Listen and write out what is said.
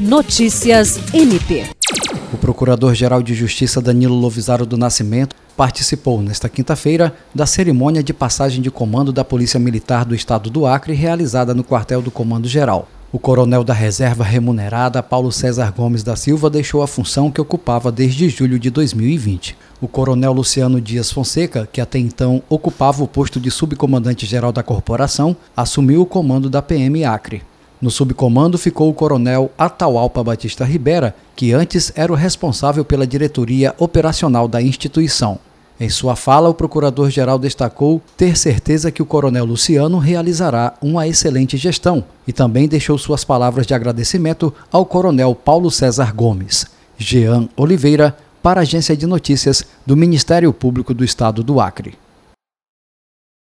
Notícias MP. O Procurador-Geral de Justiça Danilo Lovisaro do Nascimento participou nesta quinta-feira da cerimônia de passagem de comando da Polícia Militar do Estado do Acre realizada no quartel do Comando Geral. O coronel da reserva remunerada, Paulo César Gomes da Silva, deixou a função que ocupava desde julho de 2020. O coronel Luciano Dias Fonseca, que até então ocupava o posto de subcomandante-geral da corporação, assumiu o comando da PM Acre. No subcomando ficou o coronel Atahualpa Batista Ribera, que antes era o responsável pela diretoria operacional da instituição. Em sua fala, o procurador-geral destacou ter certeza que o coronel Luciano realizará uma excelente gestão e também deixou suas palavras de agradecimento ao coronel Paulo César Gomes. Jean Oliveira, para a Agência de Notícias do Ministério Público do Estado do Acre.